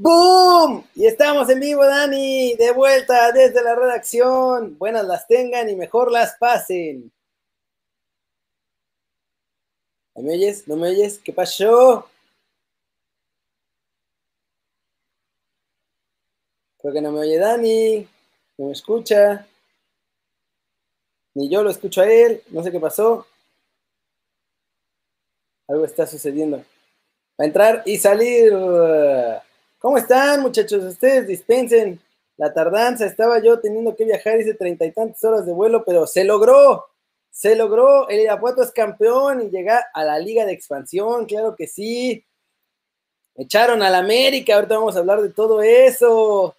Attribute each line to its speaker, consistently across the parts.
Speaker 1: ¡Boom! Y estamos en vivo, Dani, de vuelta desde la redacción. Buenas las tengan y mejor las pasen. ¿No me oyes? ¿No me oyes? ¿Qué pasó? Creo que no me oye Dani, no me escucha. Ni yo lo escucho a él, no sé qué pasó. Algo está sucediendo. Va a entrar y salir. ¿Cómo están, muchachos? Ustedes dispensen la tardanza. Estaba yo teniendo que viajar, hice treinta y tantas horas de vuelo, pero se logró. Se logró. El Irapuato es campeón y llega a la Liga de Expansión, claro que sí. Echaron al América. Ahorita vamos a hablar de todo eso.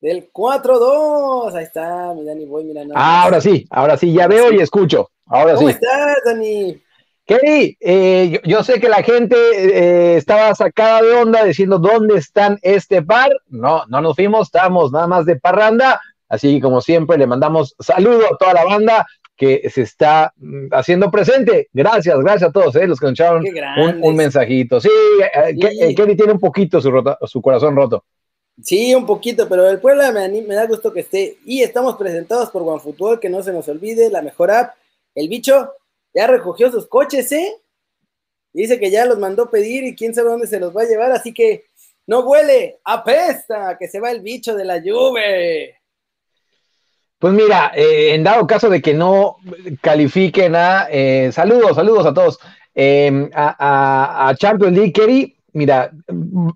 Speaker 1: Del 4-2. Ahí está, mi Dani Boy, mira.
Speaker 2: Ah, ahora sí, ahora sí, ya veo y escucho. Ahora
Speaker 1: ¿Cómo
Speaker 2: sí.
Speaker 1: estás, Dani?
Speaker 2: Kelly, eh, yo, yo sé que la gente eh, estaba sacada de onda diciendo dónde están este par. No, no nos fuimos, estamos nada más de parranda. Así como siempre, le mandamos saludo a toda la banda que se está mm, haciendo presente. Gracias, gracias a todos eh, los que nos echaron un, mensajito. Sí,
Speaker 1: Sí.
Speaker 2: Ke- Kelly tiene un poquito su, rota- su corazón roto.
Speaker 1: Sí, un poquito, pero el Puebla me, me da gusto que esté. Y estamos presentados por OneFootball, que no se nos olvide, la mejor app. El bicho ya recogió sus coches, ¿eh? Dice que ya los mandó pedir y quién sabe dónde se los va a llevar, así que no huele, apesta, que se va el bicho de la lluvia.
Speaker 2: Pues mira, eh, en dado caso de que no califiquen a eh, saludos, saludos a todos eh, a, a- a Champions Kerry, mira,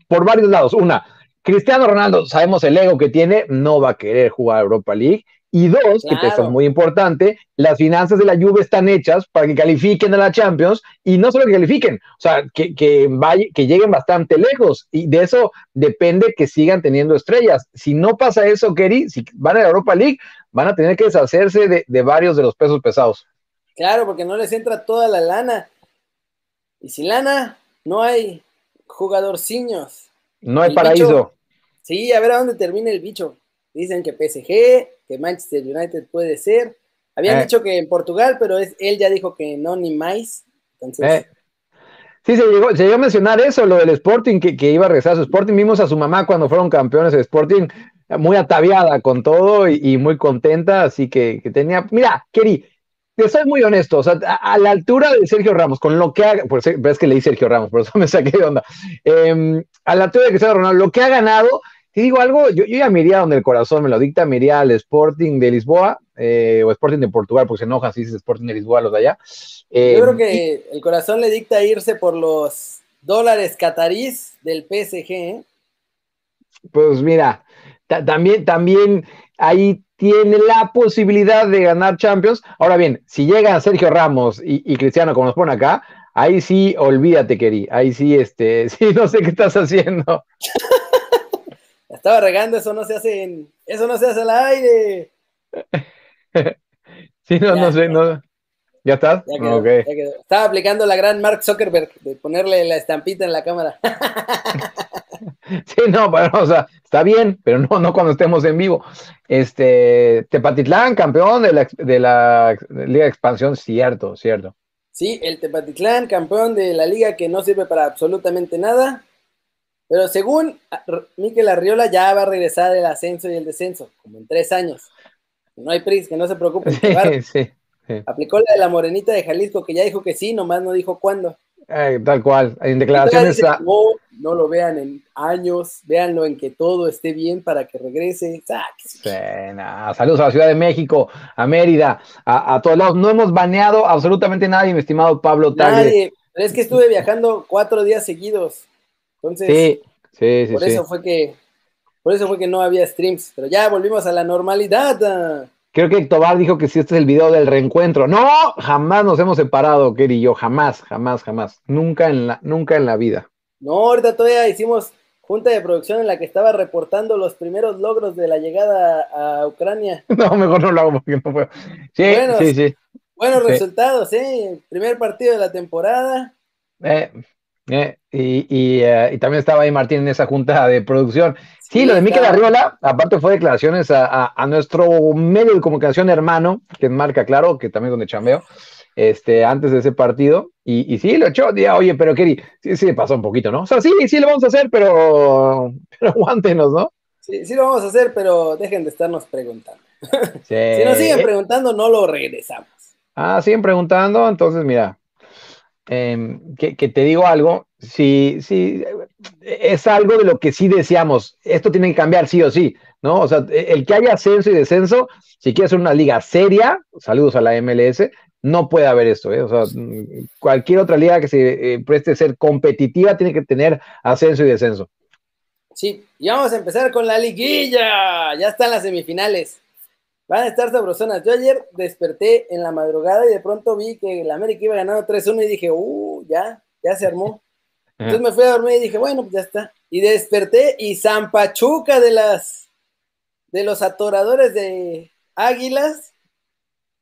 Speaker 2: por varios lados. Una, Cristiano Ronaldo, sabemos el ego que tiene, no va a querer jugar Europa League. Y dos, que esto es muy importante, las finanzas de la Juve están hechas para que califiquen a la Champions y no solo que califiquen, o sea, que, que, vaya- que lleguen bastante lejos y de eso depende que sigan teniendo estrellas. Si no pasa eso, Kerry, si van a la Europa League, van a tener que deshacerse de, de varios de los pesos pesados.
Speaker 1: Claro, porque no les entra toda la lana. Y sin lana, no hay jugadorciños.
Speaker 2: No hay
Speaker 1: El
Speaker 2: paraíso.
Speaker 1: bicho. Sí, a ver a dónde termina el bicho. Dicen que PSG, que Manchester United puede ser. Habían
Speaker 2: Eh.
Speaker 1: dicho que en Portugal, pero es, él ya dijo que no, ni más. Entonces,
Speaker 2: Eh, Sí, se llegó, se llegó a mencionar eso, lo del Sporting, que, que iba a regresar a su Sporting. Vimos a su mamá cuando fueron campeones de Sporting, muy ataviada con todo y, y muy contenta, así que, que tenía. Mira, Keri, te soy muy honesto, o sea, a, a la altura de Sergio Ramos, con lo que haga, por ves que leí Sergio Ramos, por eso me saqué de onda. Eh, a la altura de Cristiano Ronaldo, lo que ha ganado, te digo algo, yo, yo ya me iría donde el corazón me lo dicta, me iría al Sporting de Lisboa, eh, o Sporting de Portugal, porque se enojan si dices Sporting de Lisboa, los de allá. Eh,
Speaker 1: yo creo que el corazón le dicta irse por los dólares catarís del PSG. ¿eh?
Speaker 2: Pues mira, ta- también, también ahí tiene la posibilidad de ganar Champions. Ahora bien, si llegan Sergio Ramos y, y Cristiano, como nos ponen acá, ahí sí, olvídate, Keri. Ahí sí, este, sí, no sé qué estás haciendo.
Speaker 1: La estaba regando, eso no se hace en, eso no se hace al aire.
Speaker 2: Sí, no,
Speaker 1: Ya,
Speaker 2: no sé, no. ¿Ya estás?
Speaker 1: Ya quedó,
Speaker 2: Ok.
Speaker 1: ya quedó. Estaba aplicando la gran Mark Zuckerberg de ponerle la estampita en la cámara.
Speaker 2: Sí, no, bueno, o sea, está bien, pero no, no cuando estemos en vivo. Este, Tepatitlán, campeón de la, de la Liga de Expansión, cierto, cierto.
Speaker 1: Sí, el Tepatitlán, campeón de la liga que no sirve para absolutamente nada. Pero según R- Mikel Arriola, ya va a regresar el ascenso y el descenso, como en tres años. No hay prisa, que no se preocupen.
Speaker 2: Sí, sí. sí.
Speaker 1: Aplicó la de la morenita de Jalisco, que ya dijo que sí, nomás no dijo cuándo.
Speaker 2: Eh, tal cual, en declaraciones.
Speaker 1: dice,
Speaker 2: a-
Speaker 1: no, no lo vean en años, véanlo en que todo esté bien para que regrese. Ah,
Speaker 2: nah, saludos a la Ciudad de México, a Mérida, a, a todos lados. No hemos baneado absolutamente nadie, mi estimado Pablo Tagle.
Speaker 1: Nadie, pero es que estuve viajando cuatro días seguidos. Entonces,
Speaker 2: Sí, sí, sí.
Speaker 1: por eso fue que por eso fue que no había streams, pero ya volvimos a la normalidad.
Speaker 2: Creo que Tobar dijo que si este es el video del reencuentro. No, jamás nos hemos separado, Kerry y yo. Jamás, jamás, jamás. Nunca en la, nunca en la vida.
Speaker 1: No, ahorita todavía hicimos junta de producción en la que estaba reportando los primeros logros de la llegada a Ucrania.
Speaker 2: No, mejor no lo hago porque no puedo. Sí,
Speaker 1: Bueno,
Speaker 2: sí, sí.
Speaker 1: Buenos
Speaker 2: Sí.
Speaker 1: resultados, ¿eh? Primer partido de la temporada.
Speaker 2: Eh, eh, y, y, eh, y también estaba ahí Martín en esa junta de producción. Sí, lo de Mikel
Speaker 1: está-
Speaker 2: Arriola, aparte fue declaraciones a, a- a nuestro medio de comunicación hermano, que es Marca Claro, que también es donde chambeo. este, antes de ese partido. Y, y sí, lo echó. Día, oye, pero Kerry, sí, sí, pasó un poquito, ¿no? O sea, sí, sí lo vamos a hacer, pero, pero aguántenos, ¿no?
Speaker 1: Sí, sí lo vamos a hacer, pero dejen de estarnos preguntando. si nos siguen preguntando, no lo regresamos.
Speaker 2: Ah, siguen preguntando, entonces mira, em, que, te digo algo, si, si es algo de lo que sí deseamos, esto tiene que cambiar sí o sí, ¿no? O sea, el que haya ascenso y descenso, si quieres una liga seria, saludos a la MLS, no puede haber esto, ¿eh? O sea, cualquier otra liga que se eh, preste a ser competitiva tiene que tener ascenso y descenso.
Speaker 1: Sí, y vamos a empezar con la liguilla. Ya están las semifinales. Van a estar sabrosonas. Yo ayer desperté en la madrugada y de pronto vi que el América iba ganando 3-1 y dije, uh, ya, ya se armó. Entonces me fui a dormir y dije, bueno, pues ya está. Y desperté y Zampachuca de las de los atoradores de Águilas.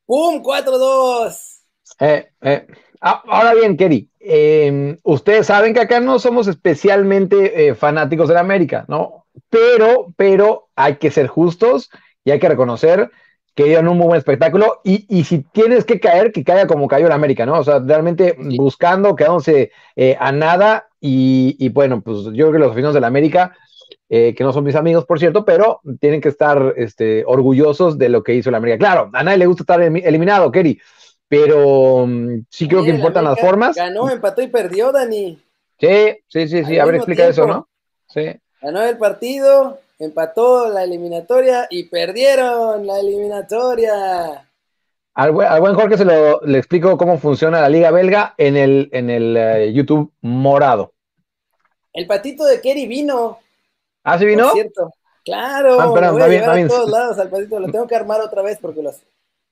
Speaker 1: ¡Pum! 4-2.
Speaker 2: Eh, eh. Ah, ahora bien, Kerry, em, ustedes saben que acá no somos especialmente eh, fanáticos de la América, ¿no? Pero, pero hay que ser justos y hay que reconocer que dieron un muy buen espectáculo y, y, si tienes que caer, que caiga como cayó la América, ¿no? O sea, realmente buscando, quedándose a nada y, y, bueno, pues yo creo que los aficionados de la América eh, que no son mis amigos, por cierto, pero tienen que estar este, orgullosos de lo que hizo la América. Claro, a nadie le gusta estar eliminado, Kerry, pero mm, sí creo que importan las formas.
Speaker 1: Ganó, empató y perdió, Dani.
Speaker 2: Sí, sí, sí, sí. A ver, explica eso, ¿no? Sí.
Speaker 1: Ganó el partido, empató la eliminatoria y perdieron la eliminatoria.
Speaker 2: Al buen, Jorge se lo le explico cómo funciona la liga belga en el, en el eh, YouTube morado.
Speaker 1: El patito de Kerry vino.
Speaker 2: ¿Ah, sí vino?
Speaker 1: cierto. Claro, ah, voy a llevar a todos lados al patito. Lo tengo que armar otra vez porque los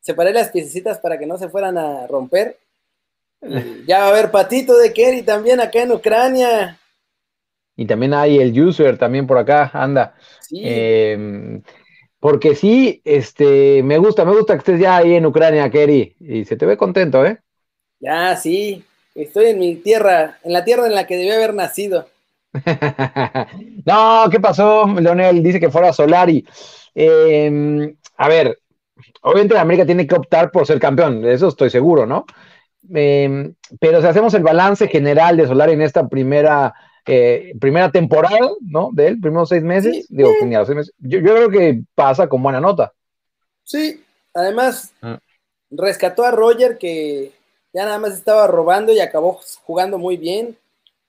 Speaker 1: separé las piececitas para que no se fueran a romper. ya va a haber patito de Kerry también acá en Ucrania.
Speaker 2: Y también hay el user también por acá, anda. Sí. Em, porque sí, este, me gusta, me gusta que estés ya ahí en Ucrania, Kerry. Y se te ve contento, ¿eh?
Speaker 1: Ya, sí. Estoy en mi tierra, en la tierra en la que debí haber nacido.
Speaker 2: no, ¿qué pasó? Leonel dice que fuera Solari. Em, a ver, obviamente la América tiene que optar por ser campeón, de eso estoy seguro, ¿no? Em, pero si hacemos el balance general de Solari en esta primera, eh, primera temporada, ¿no? De él, primeros seis meses, digo, seis meses, yo, creo que pasa con buena nota.
Speaker 1: Sí, además ah. rescató a Roger que ya nada más estaba robando y acabó jugando muy bien.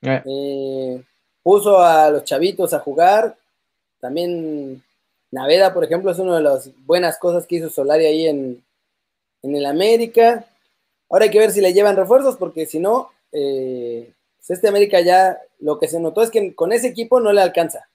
Speaker 1: Eh. Eh, puso a los chavitos a jugar. También Naveda, por ejemplo, es una de las buenas cosas que hizo Solari ahí en, el América. Ahora hay que ver si le llevan refuerzos, porque si no, eh, pues este América ya lo que se notó es que con ese equipo no le alcanza.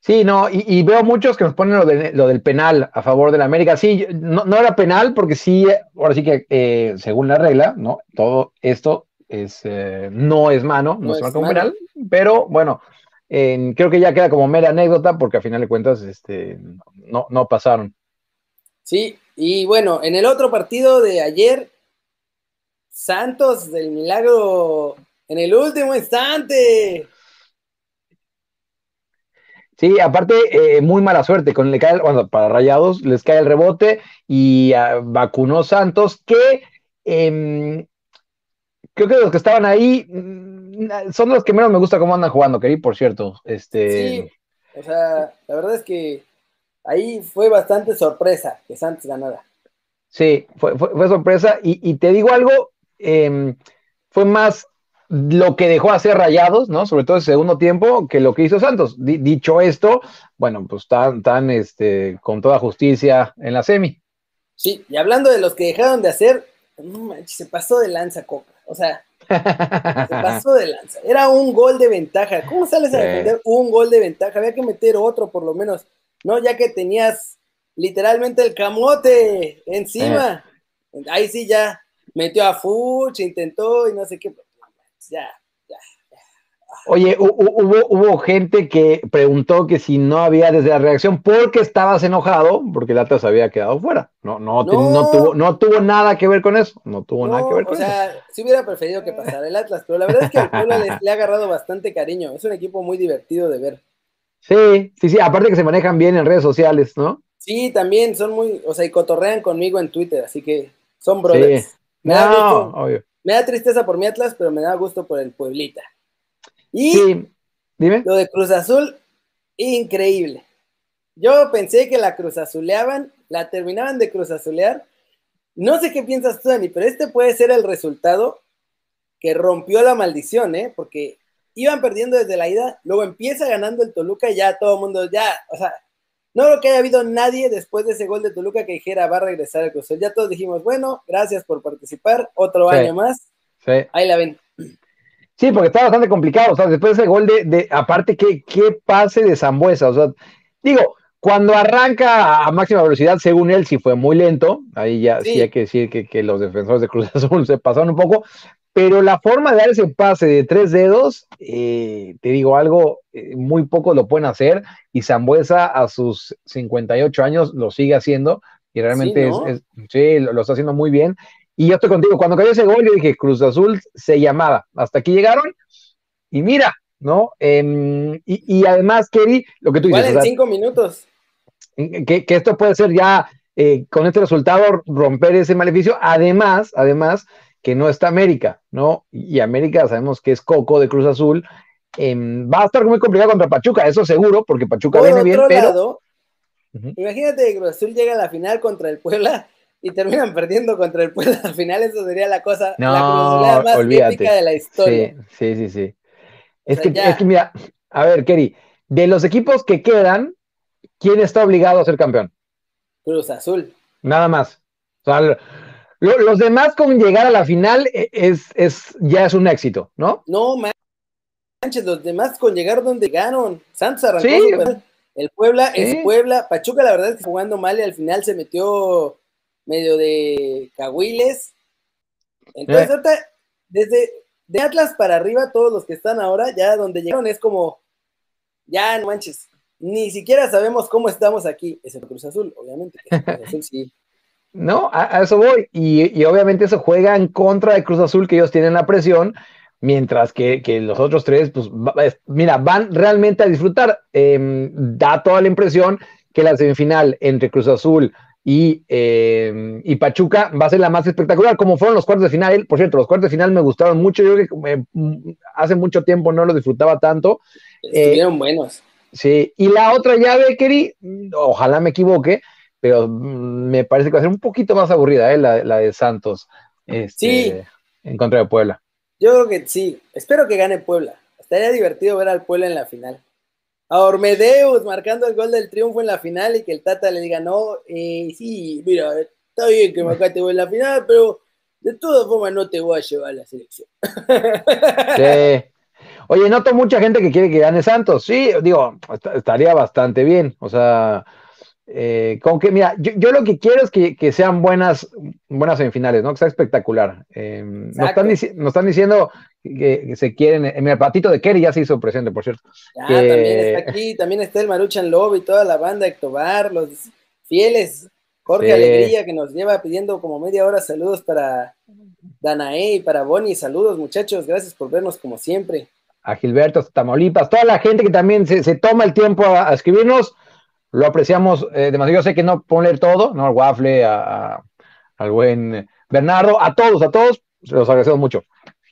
Speaker 2: Sí, no, y, veo muchos que nos ponen lo, del penal a favor del América. Sí, no, era penal porque sí, ahora sí que eh, según la regla, ¿no? Todo esto es, eh, no es mano, no, es, mano como penal, pero bueno, creo que ya queda como mera anécdota porque a final de cuentas este, no, no pasaron.
Speaker 1: Sí, y bueno, en el otro partido de ayer, Santos del Milagro en el último instante.
Speaker 2: Sí, aparte, eh, muy mala suerte. Con le cae, bueno, para Rayados les cae el rebote y ah, vacunó Santos, que em, creo que los que estaban ahí mm, son los que menos me gusta cómo andan jugando, Kerry, por cierto. Este...
Speaker 1: Sí, o sea, la verdad es que ahí fue bastante sorpresa que Santos ganara.
Speaker 2: Sí, fue, fue, sorpresa. Y, te digo algo, em, fue más lo que dejó hacer Rayados, ¿no? Sobre todo el segundo tiempo, que lo que hizo Santos. dicho esto, bueno, pues están, tan este, con toda justicia en la semi.
Speaker 1: Sí, y hablando de los que dejaron de hacer, se pasó de lanza Coca. O sea, se pasó de lanza. Era un gol de ventaja. ¿Cómo sales a defender un gol de ventaja? Había que meter otro por lo menos, ¿no? Ya que tenías literalmente el camote encima. Eh. Ahí sí ya metió a Fuch, intentó y no sé qué. Ya,
Speaker 2: Oye, hubo, hubo gente que preguntó que si no había desde la reacción porque estabas enojado, porque el Atlas había quedado fuera. No, no, no. tuvo, no tuvo nada que ver con eso. No tuvo nada que ver con eso. O sea,
Speaker 1: sí hubiera preferido que pasara el Atlas, pero la verdad es que al pueblo le, ha agarrado bastante cariño. Es un equipo muy divertido de ver.
Speaker 2: Sí, sí, sí. Aparte que se manejan bien en redes sociales, ¿no?
Speaker 1: Sí, también son muy, o sea, y cotorrean conmigo en Twitter, así que son brothers. Me, da me da tristeza por mi Atlas, pero me da gusto por el Pueblita. Y
Speaker 2: dime.
Speaker 1: Lo de Cruz Azul, increíble. Yo pensé que la Cruz Azuleaban, la terminaban de Cruz Azulear. No sé qué piensas tú, Dani, pero este puede ser el resultado que rompió la maldición, ¿eh? Porque iban perdiendo desde la ida, luego empieza ganando el Toluca y ya todo el mundo, ya, o sea, no creo que haya habido nadie después de ese gol de Toluca que dijera va a regresar al Cruz Ya todos dijimos, bueno, gracias por participar, otro año más. Sí. Ahí la ven.
Speaker 2: Sí, porque está bastante complicado. O sea, después de ese gol de, de aparte, ¿qué, qué pase de Zambuesa? O sea, digo, cuando arranca a máxima velocidad, según él, sí fue muy lento. Ahí ya sí, hay que decir que, que, los defensores de Cruz Azul se pasaron un poco. Pero la forma de dar ese pase de tres dedos, eh, te digo algo, eh, muy poco lo pueden hacer. Y Zambuesa a sus 58 años lo sigue haciendo. Y realmente es, sí, lo, lo, está haciendo muy bien. Y yo estoy contigo, cuando cayó ese gol, yo dije, Cruz Azul se llamaba. Hasta aquí llegaron. Y mira, ¿no? Em, y, además, Kerry, lo que tú dices.
Speaker 1: en cinco minutos.
Speaker 2: Que, esto puede ser ya, eh, con este resultado, romper ese maleficio. Además, además, que no está América, ¿no? Y América sabemos que es Coco de Cruz Azul. Em, va a estar muy complicado contra Pachuca, eso seguro, porque Pachuca viene bien, pero.
Speaker 1: Imagínate que Cruz Azul llega a la final contra el Puebla y terminan perdiendo contra el Puebla al final, eso sería la cosa,
Speaker 2: no,
Speaker 1: la más épica de la historia.
Speaker 2: Sí, sí, sí, sí. Es, que, es que, mira, a ver, Kerry, de los equipos que quedan, ¿quién está obligado a ser campeón?
Speaker 1: Cruz Azul.
Speaker 2: Nada más. O sea, los demás con llegar a la final e, es, es, ya es un éxito, ¿no?
Speaker 1: No, manches, los demás con llegar donde llegaron. Santos arrancó ¿Sí? El Puebla es Puebla. Pachuca, la verdad es que jugando mal y al final se metió medio de Cahuiles. Entonces, eh. desde de Atlas para arriba, todos los que están ahora, ya donde llegaron es como, ya no manches, ni siquiera sabemos cómo estamos aquí, excepto Cruz Azul, obviamente. Cruz Azul sí.
Speaker 2: No, a, eso voy. Y, obviamente eso juega en contra de Cruz Azul, que ellos tienen la presión, mientras que, los otros tres, pues, mira, van realmente a disfrutar. Em, da toda la impresión que la semifinal entre Cruz Azul, y, eh, y, Pachuca va a ser la más espectacular, como fueron los cuartos de final. Por cierto, los cuartos de final me gustaron mucho. Yo creo que eh, hace mucho tiempo no lo disfrutaba tanto.
Speaker 1: Estuvieron buenos.
Speaker 2: Sí, y la otra llave, Keri, ojalá me equivoque, pero mm, me parece que va a ser un poquito más aburrida, ¿eh? la, la de Santos. Este,
Speaker 1: sí.
Speaker 2: En contra de Puebla.
Speaker 1: Yo creo que sí. Espero que gane Puebla. Estaría divertido ver al Puebla en la final a Ormedeus marcando el gol del triunfo en la final y que el Tata le diga, no, eh, sí, mira, está bien que te voy en la final, pero de todas formas no te voy a llevar a la selección.
Speaker 2: Sí. Oye, noto mucha gente que quiere que gane Santos. Sí, digo, estaría bastante bien. O sea, eh, como que, mira, yo, lo que quiero es que, sean buenas, buenas semifinales, ¿no? Que sea espectacular. Eh, nos, están nos, están diciendo que, se quieren. Eh, mira, patito de Kerry ya se hizo presente, por cierto.
Speaker 1: Ah, también está aquí, también está el Maruchan Lobo y toda la banda Ectobar, los fieles. Jorge Alegría que nos lleva pidiendo como media hora saludos para Danae y para Bonnie. Saludos, muchachos, gracias por vernos como siempre.
Speaker 2: A Gilberto, Tamaulipas, toda la gente que también se, toma el tiempo a escribirnos lo apreciamos eh, demasiado. Yo sé que no leer todo, ¿no? Al Waffle, a, al buen Bernardo, a todos, a todos, los agradecemos mucho.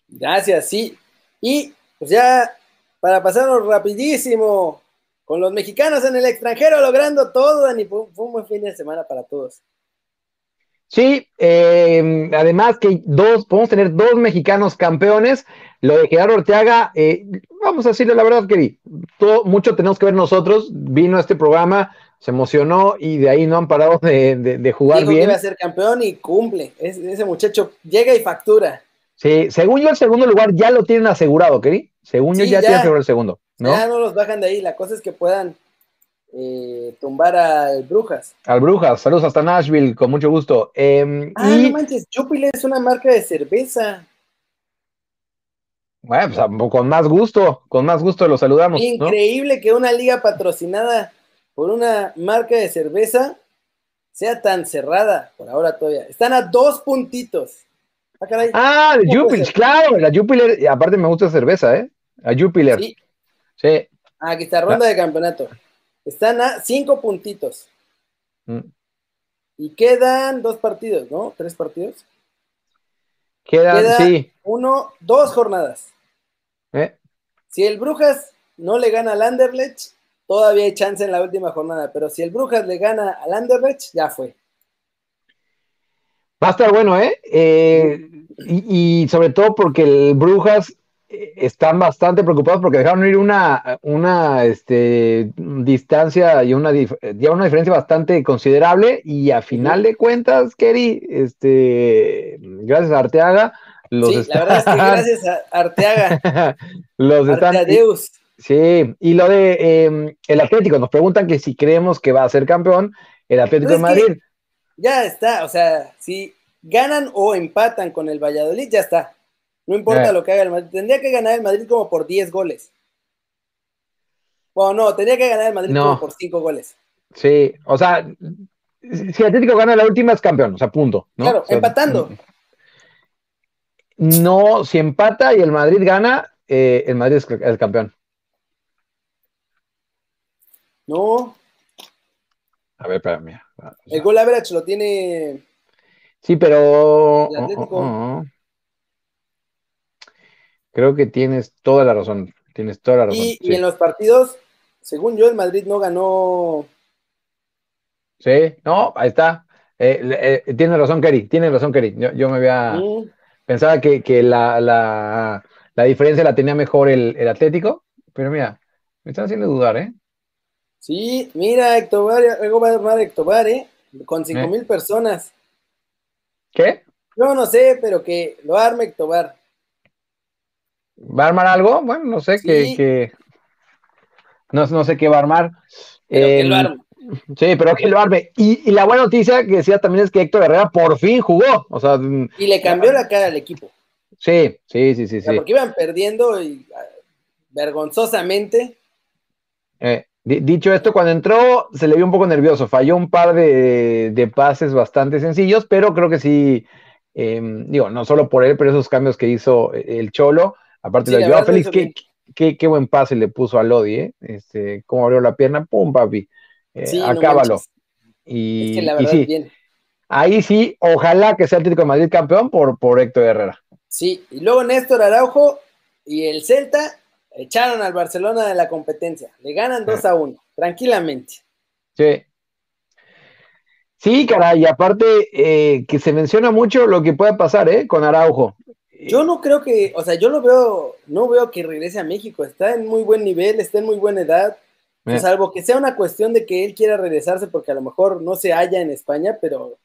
Speaker 1: Gracias, sí. Y pues ya, para pasarnos rapidísimo, con los mexicanos en el extranjero logrando todo, Dani, fue, un buen fin de semana para todos.
Speaker 2: Sí, eh, además que dos, podemos tener dos mexicanos campeones. Lo de Gerardo Orteaga, eh, vamos a decirle la verdad, que todo, mucho tenemos que ver nosotros. Vino a este programa, se emocionó y de ahí no han parado de, jugar Dijo bien. Que
Speaker 1: iba a ser campeón y cumple. ese muchacho llega y factura.
Speaker 2: Sí, según yo, el segundo lugar ya lo tienen asegurado, Keri. Según yo, ya, tienen asegurado el segundo. ¿no?
Speaker 1: Ya no los bajan de ahí. La cosa es que puedan eh, tumbar al Brujas.
Speaker 2: Al Brujas, saludos hasta Nashville, con mucho gusto. Em,
Speaker 1: ah, no manches, Jupiler es una marca de cerveza.
Speaker 2: Bueno, pues con más gusto, con más gusto lo saludamos.
Speaker 1: Increíble que una liga patrocinada por una marca de cerveza sea tan cerrada por ahora todavía. Están a dos puntitos.
Speaker 2: Ah, caray. ah de Jupiler, claro, la Jupiler, aparte me gusta cerveza, ¿eh? A Jupiler. Sí. sí.
Speaker 1: Ah, aquí está, ronda de campeonato. Están a cinco puntitos. Mm. Y quedan dos partidos, ¿no? ¿Tres partidos?
Speaker 2: Quedan,
Speaker 1: Queda
Speaker 2: sí.
Speaker 1: uno, dos jornadas.
Speaker 2: ¿eh?
Speaker 1: Si el Brujas no le gana al Anderlecht, todavía hay chance en la última jornada, pero si el Brujas le gana al Anderlecht, ya fue.
Speaker 2: Va a estar bueno, ¿eh? eh y, y, sobre todo porque el Brujas están bastante preocupados porque dejaron ir una, una este, distancia y una, ya una diferencia bastante considerable y a final de cuentas, Kerry, este, gracias a Arteaga, los
Speaker 1: sí,
Speaker 2: están...
Speaker 1: la verdad es que gracias a Arteaga.
Speaker 2: los están...
Speaker 1: Arteadeus.
Speaker 2: Sí, y lo de eh, el Atlético, nos preguntan que si creemos que va a ser campeón el Atlético de Madrid.
Speaker 1: Ya está, o sea, si ganan o empatan con el Valladolid, ya está. No importa lo que haga el Madrid. Tendría que ganar el Madrid como por 10 goles. Bueno, no, tendría que ganar el Madrid
Speaker 2: no.
Speaker 1: como por 5 goles.
Speaker 2: Sí, o sea, si el Atlético gana la última es campeón, o sea, punto. ¿no?
Speaker 1: Claro,
Speaker 2: o sea,
Speaker 1: empatando.
Speaker 2: No, si empata y el Madrid gana, eh, el Madrid es el campeón.
Speaker 1: No.
Speaker 2: A ver, espérame. O sea,
Speaker 1: el gol average lo tiene.
Speaker 2: Sí, pero.
Speaker 1: El Atlético.
Speaker 2: Oh, oh, oh. Creo que tienes toda la razón. Tienes toda la razón.
Speaker 1: Y, sí. y, en los partidos, según yo, el Madrid no ganó.
Speaker 2: Sí, no, ahí está. Eh, eh, tienes razón, Kerry. Tienes razón, Kerry. Yo, yo me había. Mm. Pensaba que, que la, la, la, diferencia la tenía mejor el, el, Atlético, pero mira, me están haciendo dudar, ¿eh?
Speaker 1: Sí, mira, Ectobar, luego va a armar Ectobar, ¿eh? Con cinco mil personas.
Speaker 2: ¿Qué?
Speaker 1: Yo no sé, pero que lo arme Ectobar.
Speaker 2: ¿Va a armar algo? Bueno, no sé, sí. que, que... No, no, sé qué va a armar.
Speaker 1: Pero eh, que lo arme.
Speaker 2: Sí, pero que lo arme. Y, y, la buena noticia que decía también es que Héctor Herrera por fin jugó. O sea,
Speaker 1: y le cambió la cara al equipo.
Speaker 2: Sí, sí, sí, sí.
Speaker 1: O sea,
Speaker 2: sí.
Speaker 1: Porque iban perdiendo y, vergonzosamente.
Speaker 2: Eh, dicho esto, cuando entró se le vio un poco nervioso. Falló un par de, de pases bastante sencillos, pero creo que sí. Eh, digo, no solo por él, pero esos cambios que hizo el Cholo. Aparte sí, lo ayudó a Félix, qué, qué, qué, buen pase le puso a Lodi, ¿eh? Este, cómo abrió la pierna, pum, papi. Eh,
Speaker 1: sí,
Speaker 2: acábalo.
Speaker 1: No
Speaker 2: y,
Speaker 1: es que la verdad,
Speaker 2: y sí,
Speaker 1: bien.
Speaker 2: ahí sí, ojalá que sea Atlético de Madrid campeón por, por Héctor Herrera.
Speaker 1: Sí, y luego Néstor Araujo y el Celta echaron al Barcelona de la competencia. Le ganan 2 a 1, tranquilamente.
Speaker 2: Sí. Sí, caray, y aparte eh, que se menciona mucho lo que puede pasar, ¿eh? Con Araujo.
Speaker 1: Yo no creo que, o sea, yo lo veo, no veo que regrese a México. Está en muy buen nivel, está en muy buena edad. Eh. Salvo que sea una cuestión de que él quiera regresarse porque a lo mejor no se halla en España, pero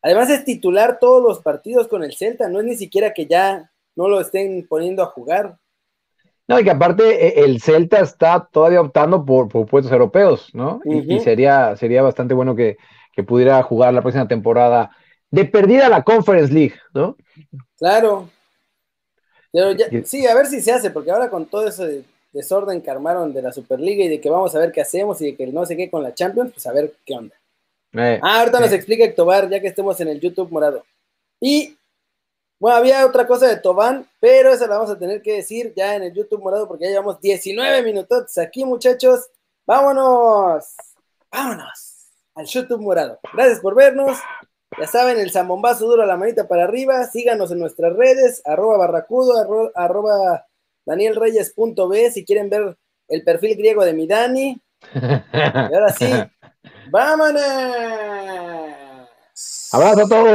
Speaker 1: además es titular todos los partidos con el Celta, no es ni siquiera que ya no lo estén poniendo a jugar.
Speaker 2: No, y que aparte el Celta está todavía optando por, por puestos europeos, ¿no? Uh -huh. y, y, sería, sería bastante bueno que, que, pudiera jugar la próxima temporada de perdida la Conference League, ¿no?
Speaker 1: Claro. Pero ya, sí, a ver si se hace, porque ahora con todo ese desorden que armaron de la Superliga y de que vamos a ver qué hacemos y de que no sé qué con la Champions, pues a ver qué onda.
Speaker 2: Eh,
Speaker 1: ah, ahorita
Speaker 2: eh.
Speaker 1: nos explica Tobar, ya que estemos en el YouTube morado. Y bueno, había otra cosa de Tobán, pero esa la vamos a tener que decir ya en el YouTube morado porque ya llevamos 19 minutos aquí, muchachos. Vámonos, vámonos al YouTube morado. Gracias por vernos. Ya saben, el zambombazo duro, la manita para arriba. Síganos en nuestras redes, arroba barracudo, arroba, arroba danielreyes.b si quieren ver el perfil griego de mi Dani. Y ahora sí, vámonos.
Speaker 2: Abrazo a todos.